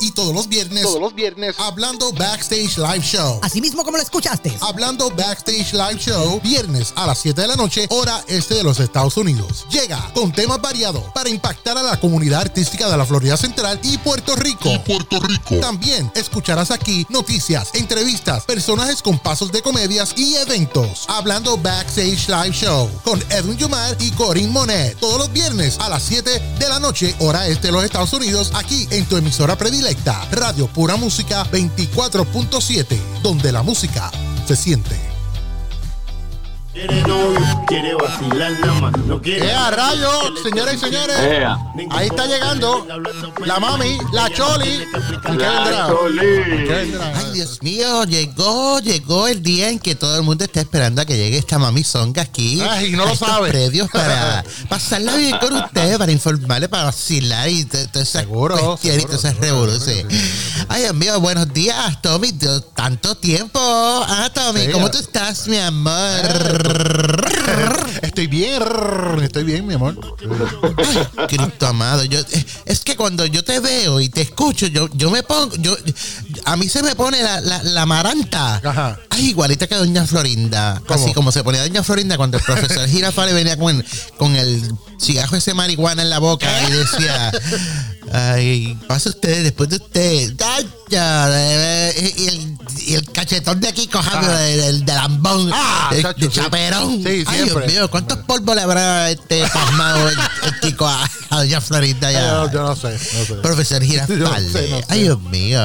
Y todos los viernes, Todos los viernes. Hablando Backstage Live Show. Así mismo como lo escuchaste. Hablando Backstage Live Show, viernes a las 7 de la noche, hora este de los Estados Unidos. Llega con temas variados para impactar a la comunidad artística de la Florida Central y Puerto Rico. Puerto Rico. También escucharás aquí noticias, entrevistas, personajes con pasos de comedias y eventos. Hablando Backstage Live Show con Edwin Yumar y Corinne Monet. Todos los viernes a las 7 de la noche, hora este de los Estados Unidos, aquí en tu emisora predilecta, Radio Pura Música 24.7, donde la música se siente. Quiere novio, quiere vacilar nada más. No quiere. ¡Eh, a rayos, señores y señores! Ea. Ahí está llegando la mami, la Choli. ¿Con qué vendrá? Ay, Dios mío, llegó, llegó el día en que todo el mundo está esperando a que llegue esta mami zonga aquí. Ay, no a lo sabe. predios para pasarla bien con ustedes, para informarle, para vacilar y to- todas esas Seguro, cuestiones y todas esas seguro, revoluciones. Ay, Dios mío, buenos días, Tommy. Tanto tiempo. Ah, Tommy, Sí, ¿cómo tú estás, mi amor? Estoy bien, estoy bien, mi amor. Cristo amado, yo eh, es que cuando yo te veo y te escucho, yo, yo me pongo, yo a mí se me pone la, la, la maranta. Ajá. Ay, igualita que Doña Florinda. ¿Cómo? Así como se ponía Doña Florinda cuando el profesor Girafale venía con, con el cigarro ese marihuana en la boca y decía, ay, pasa usted, después de usted. Ay, ya, eh, y, el, y el cachetón de aquí cojando Ah. del, del, del lambón, Ah, de, chacho, de sí. chaperón. Sí, Ay, Dios siempre. mío, ¿cuántos polvos le habrá este pasmado el, el chico a, a Doña Florinda ya? Yo, yo no sé, no sé. Profesor Girafale. Yo no sé, no sé. Ay, Dios mío.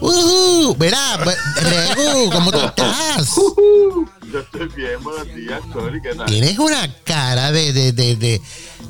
Uh, mira, pues, Regu, ¿cómo tú estás? Yo estoy bien, buenos días, Choli. ¿Qué tal? Tienes una cara de, de, de, de-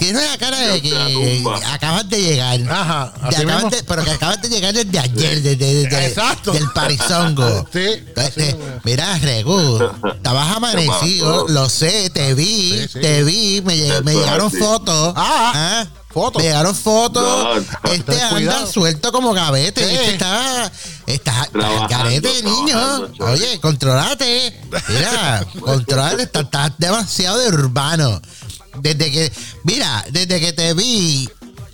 tienes una cara de la que acabas de llegar. Ajá, De así acabas mismo. de- pero que acabas de llegar desde ayer, desde, desde- Exacto. del parizongo. Sí, Eh, eh, mira, Regu, estabas amanecido, lo sé, te vi, Sí, sí. te vi, me, lleg- me Eso es llegaron fotos. Ah, fotos. Me llegaron fotos. No, este anda cuidado. suelto como gavete. Sí. Este está, está garete, niño. Oye, controlate. Mira, controlate. Estás estás demasiado de urbano. Desde que, mira, desde que te vi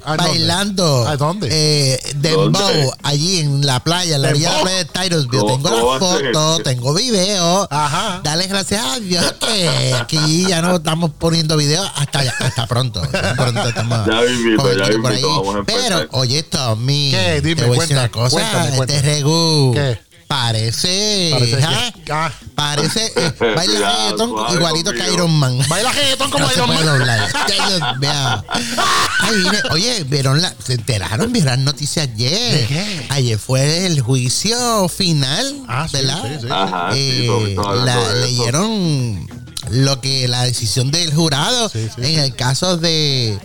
¿A bailando ¿A dónde? eh, dembow ¿Dónde? allí en la playa, en la orilla de la de Tyrosville. ¿Cómo Tengo las fotos, tengo videos. Ajá. Dale gracias a Dios que aquí ya no estamos poniendo videos hasta, hasta pronto. Pronto estamos Ya el ya chico por ahí. Pero, oye, Tommy. ¿Qué? Dime, te voy a decir una cosa. cuéntame, este cuéntame. Regu ¿Qué? Parece. Parece ¿ah? ah. Parece. eh, baila Ya, reggaetón suave igualito que. Iron Man. Baila reggaetón como No Iron Man. Ay, vine- oye, ¿vieron la, ¿se enteraron? ¿Vieron las noticias ayer? ¿De qué? Ayer fue el juicio final, Ah, sí, ¿verdad? sí, sí. Ajá, Eh, la- leyeron lo que la decisión del jurado Sí, sí, en sí. el caso de,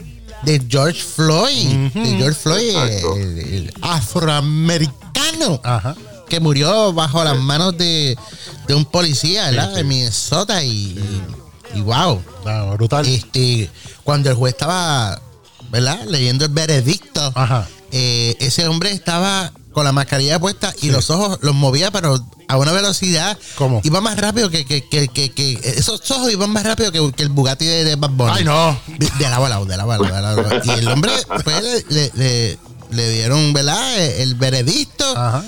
de George Floyd, de George Floyd, Exacto. el, el afroamericano Ajá. Que murió bajo las manos de, de un policía, ¿verdad? De Minnesota y, y, y wow. Ah, brutal. Este, cuando el juez estaba, ¿verdad? Leyendo el veredicto, Ajá. eh, ese hombre estaba con la mascarilla puesta y los ojos los movía, pero a una velocidad. ¿Cómo? Iba más rápido que, que, que, que- esos ojos iban más rápido que, el Bugatti de, de Bad Bunny. Ay, no. De, de lado a lado, de lado a lado, de lado a lado. Y el hombre, pues, le, le- le- le dieron, ¿verdad? El veredicto Ajá.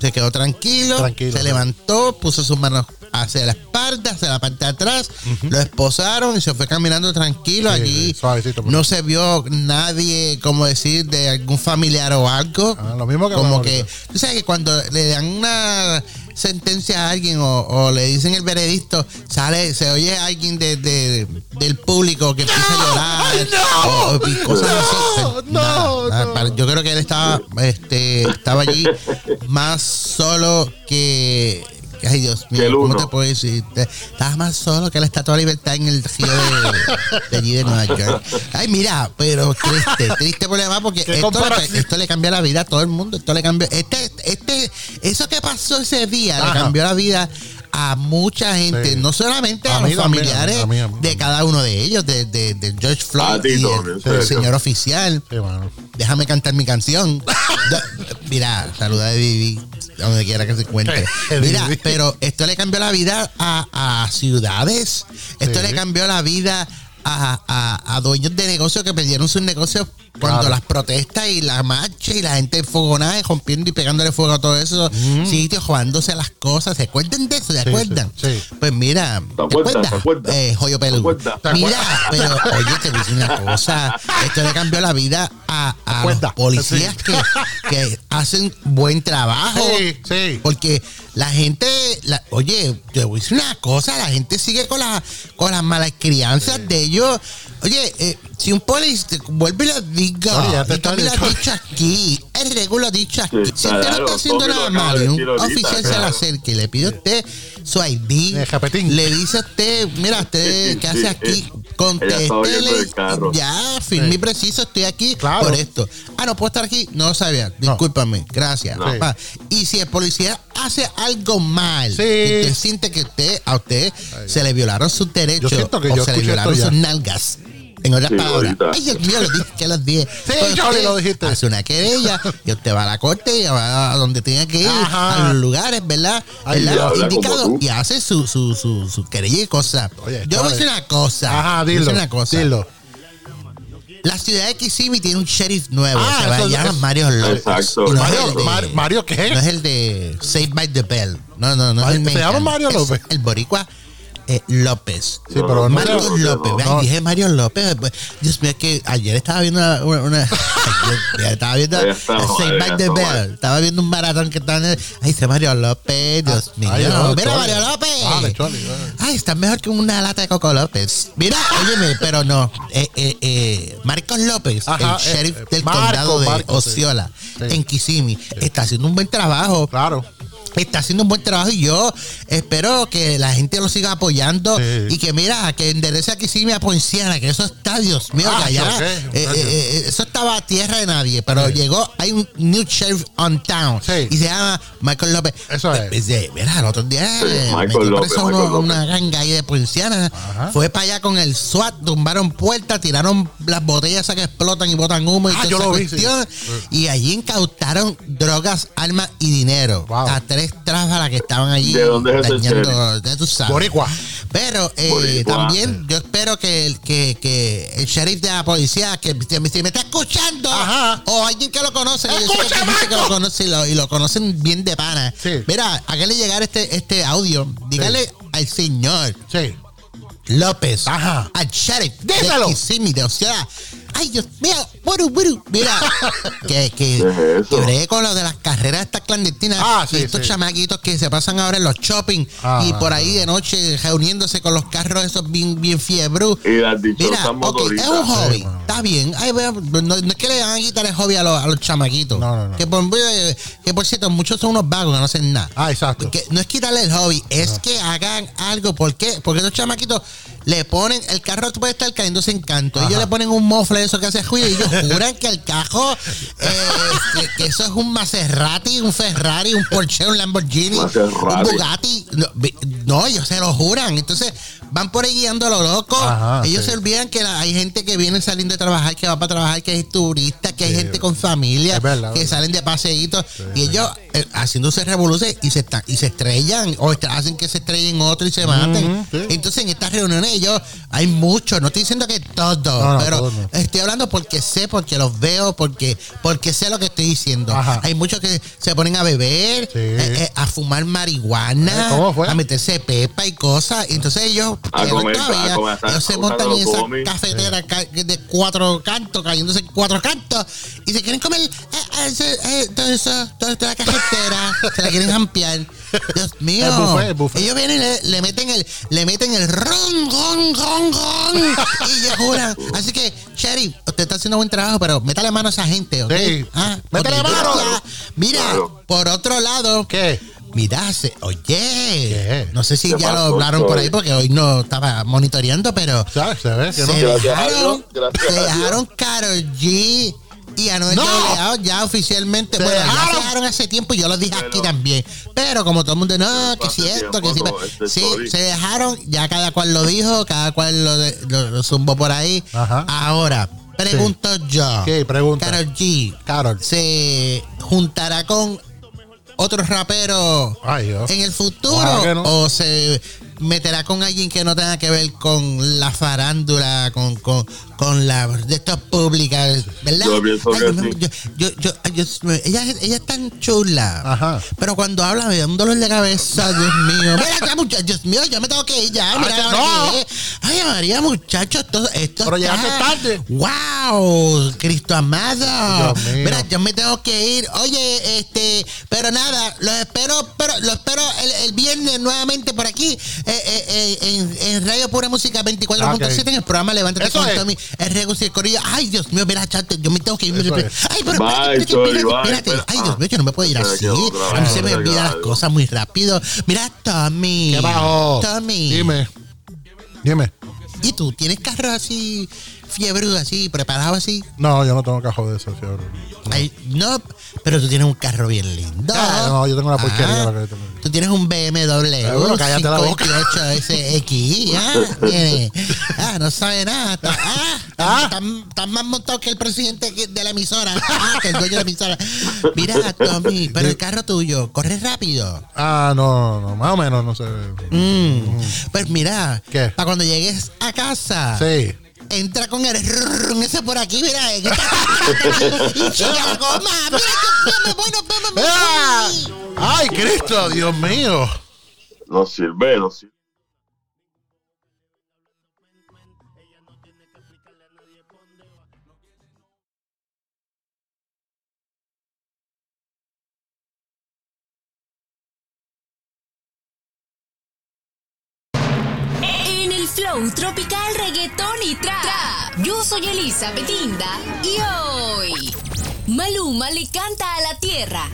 Se quedó tranquilo, Tranquilo, se levantó, puso sus manos hacia la espalda, hacia la parte de atrás, lo esposaron y se fue caminando tranquilo. Sí, Allí suavecito, pues. no se vio nadie, como decir, de algún familiar o algo. Ah, lo mismo que como que, tú sabes que cuando le dan una sentencia a alguien o, o le dicen el veredicto, sale, se oye alguien de, de- del público que empieza a llorar o, o- cosas así. No, nada, nada, no. para- yo creo que él estaba, este, estaba allí más solo que. Ay, Dios Que mío, el ¿cómo te puedo decir? Estaba más solo que la Estatua de Libertad en el río de, de allí de Nueva York. Ay, mira, pero triste, triste problema porque ¿Qué esto le, esto le cambió la vida a todo el mundo. Esto le cambió. Este, este, eso que pasó ese día Ajá. le cambió la vida a mucha gente, Sí. no solamente a, los también, familiares a mí, a mí. de cada uno de ellos, de, de, de George Floyd y el, el señor oficial. Déjame cantar mi canción. Mira, saluda de Vivi, donde quiera que se encuentre. Eh, Mira, pero esto le cambió la vida a, a ciudades. Esto Sí. le cambió la vida a, a- a dueños de negocios que perdieron sus negocios cuando Claro. las protestas y la marcha y la gente enfogonada y rompiendo y pegándole fuego a todos esos sitios, jugándose las cosas. ¿Se acuerdan de eso? ¿Se Sí, acuerdan? sí, sí. Pues mira, ¿te acuerdas? acuerdas? ¿Te acuerdas? Eh, joyo ¿Te peludo. acuerdas? ¿Te Mira, pero oye, te voy a decir una cosa. Esto le cambió la vida a, a los policías Sí. que, que hacen buen trabajo. Sí, sí. Porque la gente, la- oye, te voy a decir una cosa, la gente sigue con, la, con las malas crianzas de ellos. Oye, eh, si un policía, vuelve y lo diga, Oye, ya te y lo ha dicho. aquí, el regulo ha dicho aquí. Sí, si usted no está haciendo nada y un oficial se le acerca y le pide a usted su ID, le dice a usted, mira, usted, Sí, ¿qué hace aquí? Contéstele, ya, firme y preciso, estoy aquí Claro. por esto. Ah, no puedo estar aquí, no lo sabía, discúlpame, gracias. No. papá. Y si el policía hace algo mal, Sí. y usted siente que usted, a usted se le violaron sus derechos Yo siento que o yo se le violaron sus nalgas. En otras Sí, palabras, ahorita. ay Dios mío, lo dije que los dije. Sí, Charlie, usted lo dijiste. Hace una querella y usted va a la corte y va a donde tenga que ir, Ajá. a los lugares, ¿verdad? Ay, ¿verdad? y habla como Indicado tú. y hace su, su, su, su querella y cosas. Oye, Yo voy a decir una cosa. Ajá, voy a dilo. una cosa. Dilo. La ciudad de Kissimmee tiene un sheriff nuevo. Ah, se va a eso- llamar Mario López. Exacto. No es Mario, de- Mar- Mario, ¿qué? no es el de Save by the Bell. No, no, no es Ay, el ¿se llama. Mario Es López? El boricua eh, López. Sí, pero no Marcos sé- López. no, Ay, no. dije Mario López. Dios mío, es que ayer estaba viendo una. ayer, estaba viendo the Bell. Estaba viendo un maratón que estaba en el. Ay, ese Mario López. Dios mío. Ay, no, Mira, Chole. Mario López. Dale, Chole, dale. Ay, está mejor que una lata de Coco López. Mira, óyeme, pero no. Eh, eh, Marcos López, Ajá, el sheriff del Marco, condado de Marco. Osceola, Sí. en Kissimmee, está haciendo un buen trabajo. Claro. Está haciendo un buen trabajo y yo espero que la gente lo siga apoyando Sí. y que mira, que enderece a Kissimmee a Poinciana, que eso está, Dios mío, Ah, que allá, eh, eh, eh, eso estaba a tierra de nadie, pero Sí. llegó, hay un new sheriff on town Sí. y se llama Michael López. Eso es. Pues, mira, el otro día Sí, Michael López, preso Michael uno- López. una ganga ahí de Poinciana, Ajá. fue para allá con el SWAT, tumbaron puertas, tiraron las botellas esas que explotan y botan humo y Ah, toda yo lo vi, sí. Y allí incautaron drogas, armas y dinero Wow. a tres tráfalas que estaban allí ¿De dónde es dañando, ya tú sabes. Boricua. Pero eh, Boricua. también yo espero que, el- que, que el sheriff de la policía, que si me, está escuchando, Ajá. o alguien que lo conoce, que yo sé que ¡Escucha, hay gente que lo conoce y lo, y lo conocen bien de pana. Sí. Mira, hágale llegar este, este audio, dígale al señor Sí. López, Ajá. al sheriff Díselo. de Kissimmee, de Osceola. Ay, Dios mío, buru, buru. Mira, que, que, ¿Qué es eso? que bregue con lo de las carreras estas clandestinas Ah, sí, y estos sí. chamaquitos que se pasan ahora en los shopping Ah, y por ahí de noche reuniéndose con los carros esos bien, bien fiebru. Y las Mira, ok, motoristas. es un hobby, está bien. Ay, vea, no, no es que le van a quitar el hobby a los, a los chamaquitos. No, no, no. Que, por, que por cierto, muchos son unos vagos que no hacen nada. Ah, exacto. Que no es quitarle el hobby, es que hagan algo. ¿Por qué? Porque esos chamaquitos le ponen, el carro puede estar cayéndose en canto. Ellos le ponen un mofle eso que hace ruido y ellos juran que el carro, eh, que, que eso es un Maserati, un Ferrari, un Porsche, un Lamborghini, Maserati. un Bugatti. No, ellos se lo juran. Entonces van por ahí guiando a lo loco. Ajá, ellos sí. se olvidan que la- hay gente que viene saliendo de trabajar, que va para trabajar, que hay turistas, que hay gente con familia, Es verdad, que verdad. salen de paseitos y ellos eh, haciéndose revoluciones y se están y se estrellan o est- hacen que se estrellen otro y se maten. sí. Entonces en estas reuniones ellos hay muchos, no estoy diciendo que todos, No, no, pero todos no. estoy hablando porque sé, porque los veo, porque porque sé lo que estoy diciendo. Ajá. Hay muchos que se ponen a beber, Sí. eh, eh, a fumar marihuana, Eh, a meterse pepa y cosas. Y entonces ellos, A comer, todavía, a comer, ellos se montan en esa cafetera ca- de cuatro cantos, cayéndose en cuatro cantos, y se quieren comer eh, eh, eh, todo eso, toda, toda la cafetera, se la quieren ampliar. Dios mío. El buffet, el buffet. Ellos vienen y le, le meten el, le meten el ron, ron, ron, ron. y ellos juran. Así que, Sheriff, usted está haciendo buen trabajo, pero métale mano a esa gente, ¿ok? Sí. Ah, mano. Mira, por otro lado, ¿Qué? Mira, se- oye, no sé si ¿Qué ya lo hablaron por ahí porque hoy no estaba monitoreando, pero ¿Sabes? Se dejaron, se dejaron Karol G y Anuel ¡No! AA ya oficialmente. Se bueno, ya dejaron. se dejaron hace tiempo y yo lo dije aquí también. Pero como todo el mundo, no, que si esto, que si. este Sí, se dejaron, ya cada cual lo dijo, cada cual lo, de- lo- lo zumbó por ahí. Ajá. Ahora, pregunto yo. ¿Qué? Pregunta. Karol G Carol. se juntará con otro rapero Ay, en el futuro no. o se meterá con alguien que no tenga que ver con la farándula, con, con, con la de estas públicas, ¿verdad? Yo, yo, yo, yo, ella, ella es tan chula. Ajá. Pero cuando habla me da un dolor de cabeza, Dios mío. Mira, muchacho, Dios mío, ya me tengo que ir ya. Ah, no. Ay, María, muchachos, esto, esto Pero llegaste tarde. ¡Wow! Cristo amado. Mira, yo me tengo que ir. Oye, este, pero nada, los espero, pero lo espero el, el, viernes nuevamente por aquí eh, eh, eh en, Radio Pura Música 24.7 ah, okay. en el programa Levántate Eso con es. Tommy el rego y el corillo. Ay, Dios mío, mira, chato, yo me tengo que ir. Ay, pero espérate, espérate, espérate. Ay, Dios mío, yo no me puedo ir así. A mí se me olvidan las cosas muy rápido. Mira, Tommy. ¿Qué bajo. Tommy. Dime. Dime. ¿Y tú tienes carros así, fiebre así, preparado así? No, yo no tengo carro de ese fiebre. No. Ay, no, pero tú tienes un carro bien lindo. Ah, no, yo tengo una porquería. Ah, la que tengo. Tú tienes un BMW. Pero eh, bueno, cállate 528 la boca. SX, ah, ah, no sabe nada. Ah. Ah. Estás más montado que el presidente de la emisora. Ah, el dueño de la emisora. Mira, Tommy, pero el carro tuyo, corre rápido. Ah, no, no, más o menos, no sé. Mm. Pues mira, ¿Qué? para cuando llegues a casa. Sí entra con el ese por aquí, mira, y mira que me voy, nos vemos. Ay, Cristo, Dios mío. No sirve, no sirve. Tropical reggaetón y trap. Yo soy Elisa Betinda y hoy Maluma le canta a la tierra.